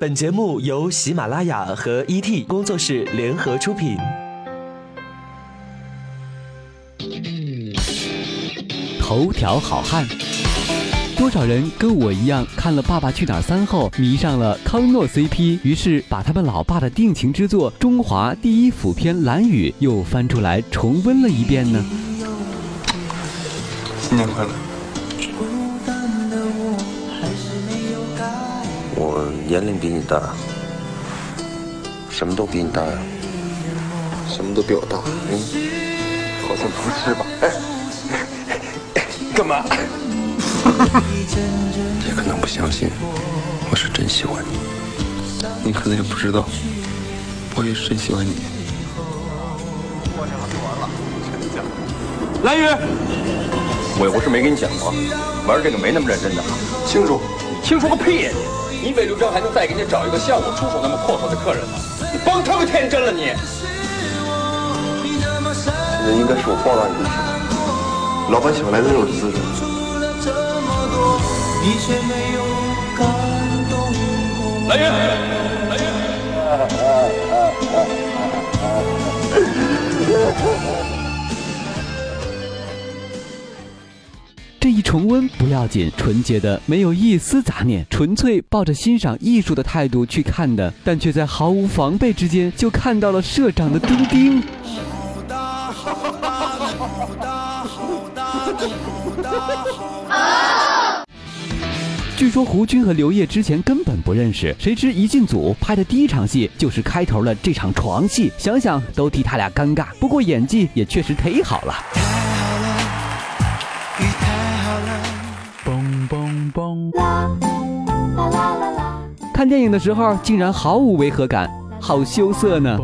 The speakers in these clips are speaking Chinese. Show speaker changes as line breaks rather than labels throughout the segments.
本节目由喜马拉雅和 ET 工作室联合出品。
头条好汉，多少人跟我一样看了《爸爸去哪儿三》后迷上了康诺 CP，于是把他们老爸的定情之作《中华第一府篇蓝雨》又翻出来重温了一遍呢？
新年快乐！
我年龄比你大，什么都比你大呀，
什么都比我大，嗯，好像不是吧？哎，干嘛？
你可能不相信，我是真喜欢你。
你可能也不知道，我也是真喜欢你。
我这就完了，真假蓝宇，我又不是没跟你讲过，玩这个没那么认真的。
清楚？
你清楚个屁呀你！你伪刘璋还能再给你找一个像我出手那么阔绰的客人吗？你帮他们天真了你！
现在应该是我报答你的时候。老板喜欢来的那种姿势。
蓝
这一重温不要紧，纯洁的没有一丝杂念，纯粹抱着欣赏艺术的态度去看的，但却在毫无防备之间就看到了社长的丁丁。好大好大好大好大好大！据说胡军和刘烨之前根本不认识，谁知一进组拍的第一场戏就是开头的这场床戏，想想都替他俩尴尬。不过演技也确实忒好了。看电影的时候竟然毫无违和感，好羞涩呢。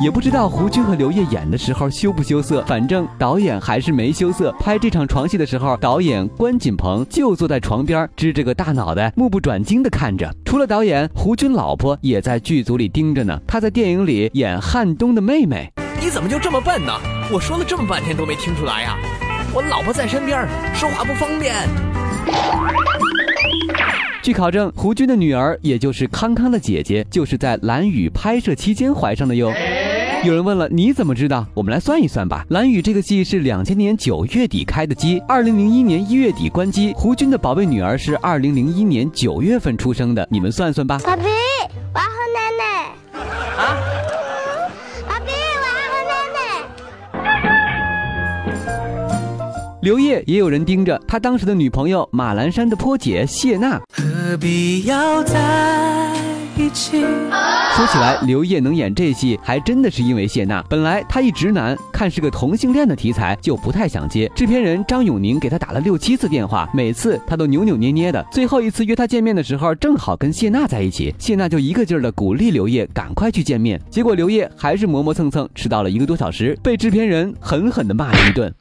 也不知道胡军和刘烨演的时候羞不羞涩，反正导演还是没羞涩。拍这场床戏的时候，导演关锦鹏就坐在床边，支着个大脑袋，目不转睛地看着。除了导演，胡军老婆也在剧组里盯着呢。她在电影里演汉东的妹妹。
你怎么就这么笨呢？我说了这么半天都没听出来呀？我老婆在身边，说话不方便。
据考证，胡军的女儿，也就是康康的姐姐，就是在蓝雨拍摄期间怀上的哟。有人问了，你怎么知道？我们来算一算吧。蓝雨这个戏是两千年九月底开的机，二零零一年一月底关机。胡军的宝贝女儿是二零零一年九月份出生的，你们算算吧。
爸比，
刘烨也有人盯着他当时的女朋友马栏山的坡姐谢娜。何必要在一起？说起来，刘烨能演这戏，还真的是因为谢娜。本来他一直男，看是个同性恋的题材，就不太想接。制片人张永宁给他打了六七次电话，每次他都扭扭捏捏的。最后一次约他见面的时候，正好跟谢娜在一起，谢娜就一个劲儿的鼓励刘烨赶快去见面。结果刘烨还是磨磨蹭蹭，迟到了一个多小时，被制片人狠狠的骂了一顿。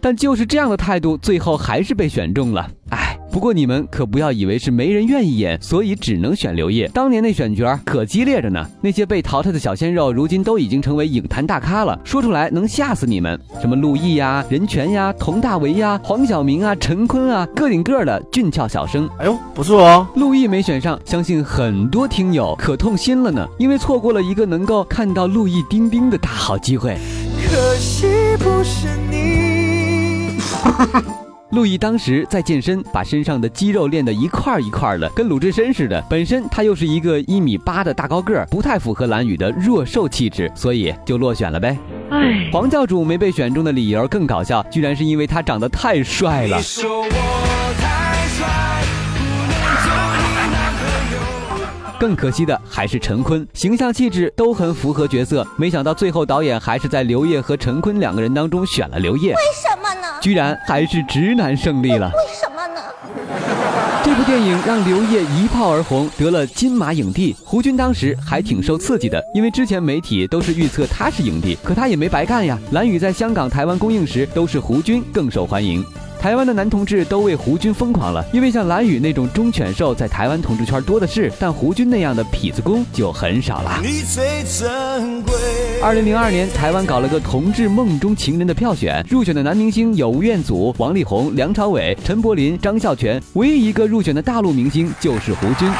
但就是这样的态度，最后还是被选中了。哎，不过你们可不要以为是没人愿意演，所以只能选刘烨。当年那选角可激烈着呢，那些被淘汰的小鲜肉，如今都已经成为影坛大咖了。说出来能吓死你们，什么陆毅呀、任泉呀、佟大为呀、黄晓明啊、陈坤啊，个顶个的俊俏小生。
哎呦，不错哦！
陆毅没选上，相信很多听友可痛心了呢，因为错过了一个能够看到陆毅丁丁的大好机会。可惜不是你。陆毅当时在健身，把身上的肌肉练得一块一块的，跟鲁智深似的。本身他又是一个一米八的大高个儿，不太符合蓝宇的弱瘦气质，所以就落选了呗。哎，黄教主没被选中的理由更搞笑，居然是因为他长得太帅了。更可惜的还是陈坤，形象气质都很符合角色，没想到最后导演还是在刘烨和陈坤两个人当中选了刘烨。
为什么呢？
居然还是直男胜利了。
为什么呢？
这部电影让刘烨一炮而红，得了金马影帝。胡军当时还挺受刺激的，因为之前媒体都是预测他是影帝，可他也没白干呀。蓝宇在香港、台湾公映时，都是胡军更受欢迎。台湾的男同志都为胡军疯狂了，因为像蓝宇那种忠犬兽在台湾同志圈多的是，但胡军那样的痞子攻就很少了。二零零二年，台湾搞了个同志梦中情人的票选，入选的男明星有吴彦祖、王力宏、梁朝伟、陈柏霖、张孝全，唯一一个入选的大陆明星就是胡军。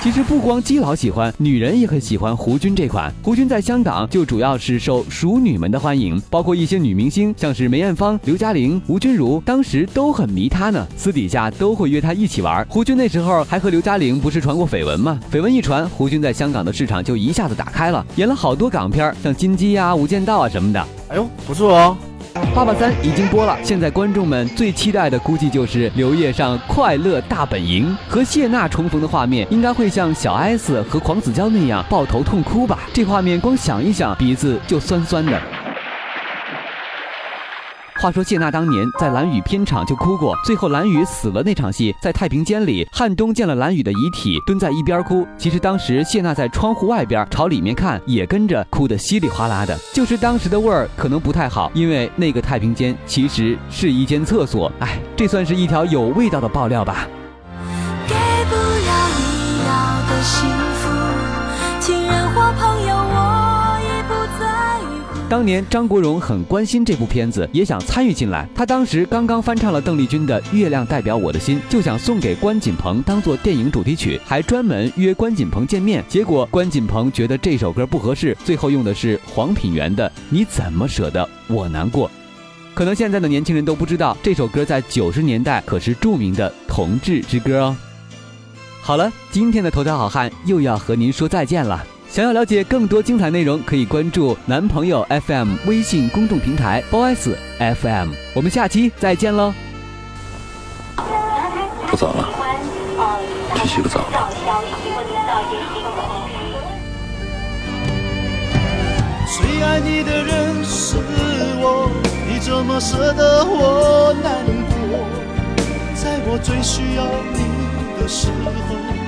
其实不光基佬喜欢，女人也很喜欢胡军这款。胡军在香港就主要是受熟女们的欢迎，包括一些女明星，像是梅艳芳、刘嘉玲、吴君如，当时都很迷他呢，私底下都会约他一起玩。胡军那时候还和刘嘉玲不是传过绯闻吗？绯闻一传，胡军在香港的市场就一下子打开了，演了好多港片，像金鸡呀、无间道啊什么的。
哎呦，不错哦。
爸爸三已经播了，现在观众们最期待的估计就是刘烨上《快乐大本营》和谢娜重逢的画面，应该会像小 S 和黄子佼那样抱头痛哭吧？这画面光想一想，鼻子就酸酸的。话说谢娜当年在蓝雨片场就哭过，最后蓝雨死了那场戏，在太平间里，汉东见了蓝雨的遗体，蹲在一边哭。其实当时谢娜在窗户外边朝里面看，也跟着哭得稀里哗啦的。就是当时的味儿可能不太好，因为那个太平间其实是一间厕所。哎，这算是一条有味道的爆料吧。当年张国荣很关心这部片子，也想参与进来。他当时刚刚翻唱了邓丽君的《月亮代表我的心》，就想送给关锦鹏当做电影主题曲，还专门约关锦鹏见面。结果关锦鹏觉得这首歌不合适，最后用的是黄品源的《你怎么舍得我难过》。可能现在的年轻人都不知道，这首歌在九十年代可是著名的同志之歌哦。好了，今天的头条好汉又要和您说再见了。想要了解更多精彩内容，可以关注男朋友 FM 微信公众平台 boys FM。我们下期再见喽！
不早了，去洗个澡。最爱你的人是我，你怎么舍得我难过？在我最需要你的时候。